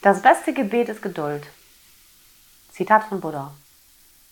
Das beste Gebet ist Geduld. Zitat von Buddha.